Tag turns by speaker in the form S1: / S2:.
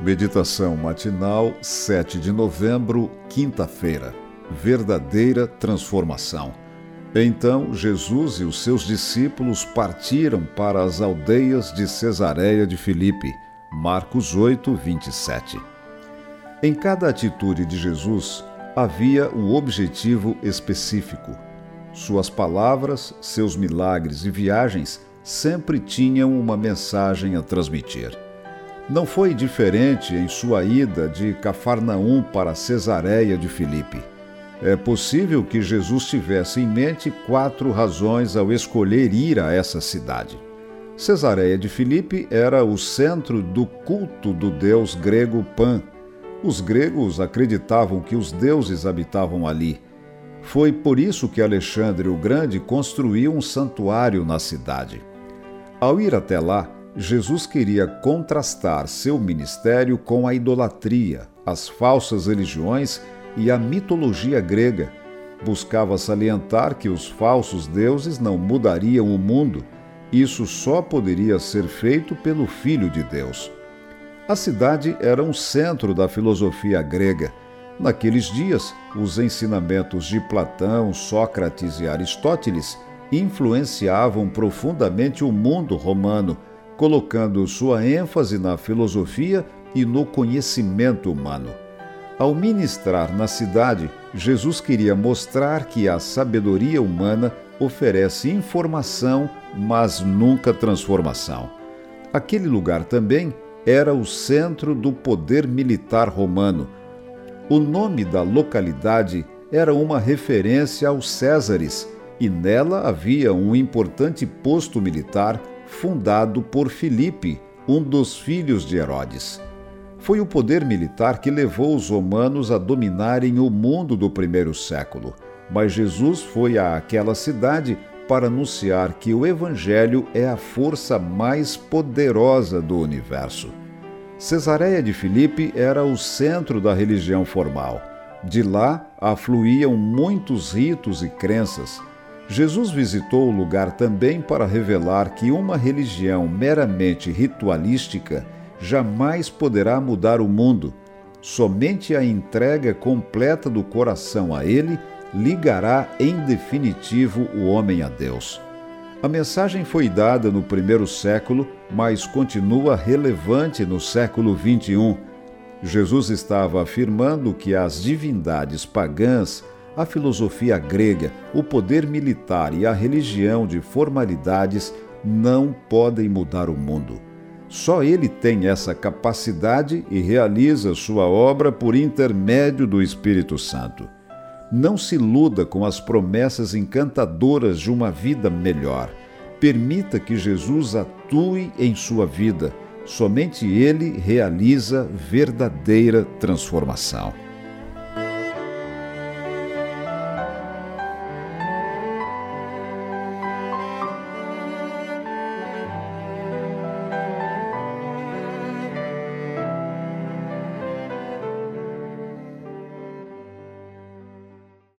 S1: Meditação matinal, 7 de novembro, quinta-feira. Verdadeira transformação. Então Jesus e os seus discípulos partiram para as aldeias de Cesareia de Filipe. Marcos 8, 27. Em cada atitude de Jesus havia um objetivo específico. Suas palavras, seus milagres e viagens sempre tinham uma mensagem a transmitir. Não foi diferente em sua ida de Cafarnaum para Cesareia de Filipe. É possível que Jesus tivesse em mente quatro razões ao escolher ir a essa cidade. Cesareia de Filipe era o centro do culto do deus grego Pan. Os gregos acreditavam que os deuses habitavam ali. Foi por isso que Alexandre o Grande construiu um santuário na cidade. Ao ir até lá, Jesus queria contrastar seu ministério com a idolatria, as falsas religiões e a mitologia grega. Buscava salientar que os falsos deuses não mudariam o mundo. Isso só poderia ser feito pelo Filho de Deus. A cidade era um centro da filosofia grega. Naqueles dias, os ensinamentos de Platão, Sócrates e Aristóteles influenciavam profundamente o mundo romano colocando sua ênfase na filosofia e no conhecimento humano. Ao ministrar na cidade, Jesus queria mostrar que a sabedoria humana oferece informação, mas nunca transformação. Aquele lugar também era o centro do poder militar romano. O nome da localidade era uma referência aos Césares, e nela havia um importante posto militar fundado por Filipe, um dos filhos de Herodes. Foi o poder militar que levou os romanos a dominarem o mundo do primeiro século. Mas Jesus foi àquela cidade para anunciar que o Evangelho é a força mais poderosa do universo. Cesareia de Filipe era o centro da religião formal. De lá afluíam muitos ritos e crenças, Jesus visitou o lugar também para revelar que uma religião meramente ritualística jamais poderá mudar o mundo. Somente a entrega completa do coração a Ele ligará em definitivo o homem a Deus. A mensagem foi dada no primeiro século, mas continua relevante no século XXI. Jesus estava afirmando que as divindades pagãs a filosofia grega, o poder militar e a religião de formalidades não podem mudar o mundo. Só ele tem essa capacidade e realiza sua obra por intermédio do Espírito Santo. Não se iluda com as promessas encantadoras de uma vida melhor. Permita que Jesus atue em sua vida. Somente ele realiza verdadeira transformação.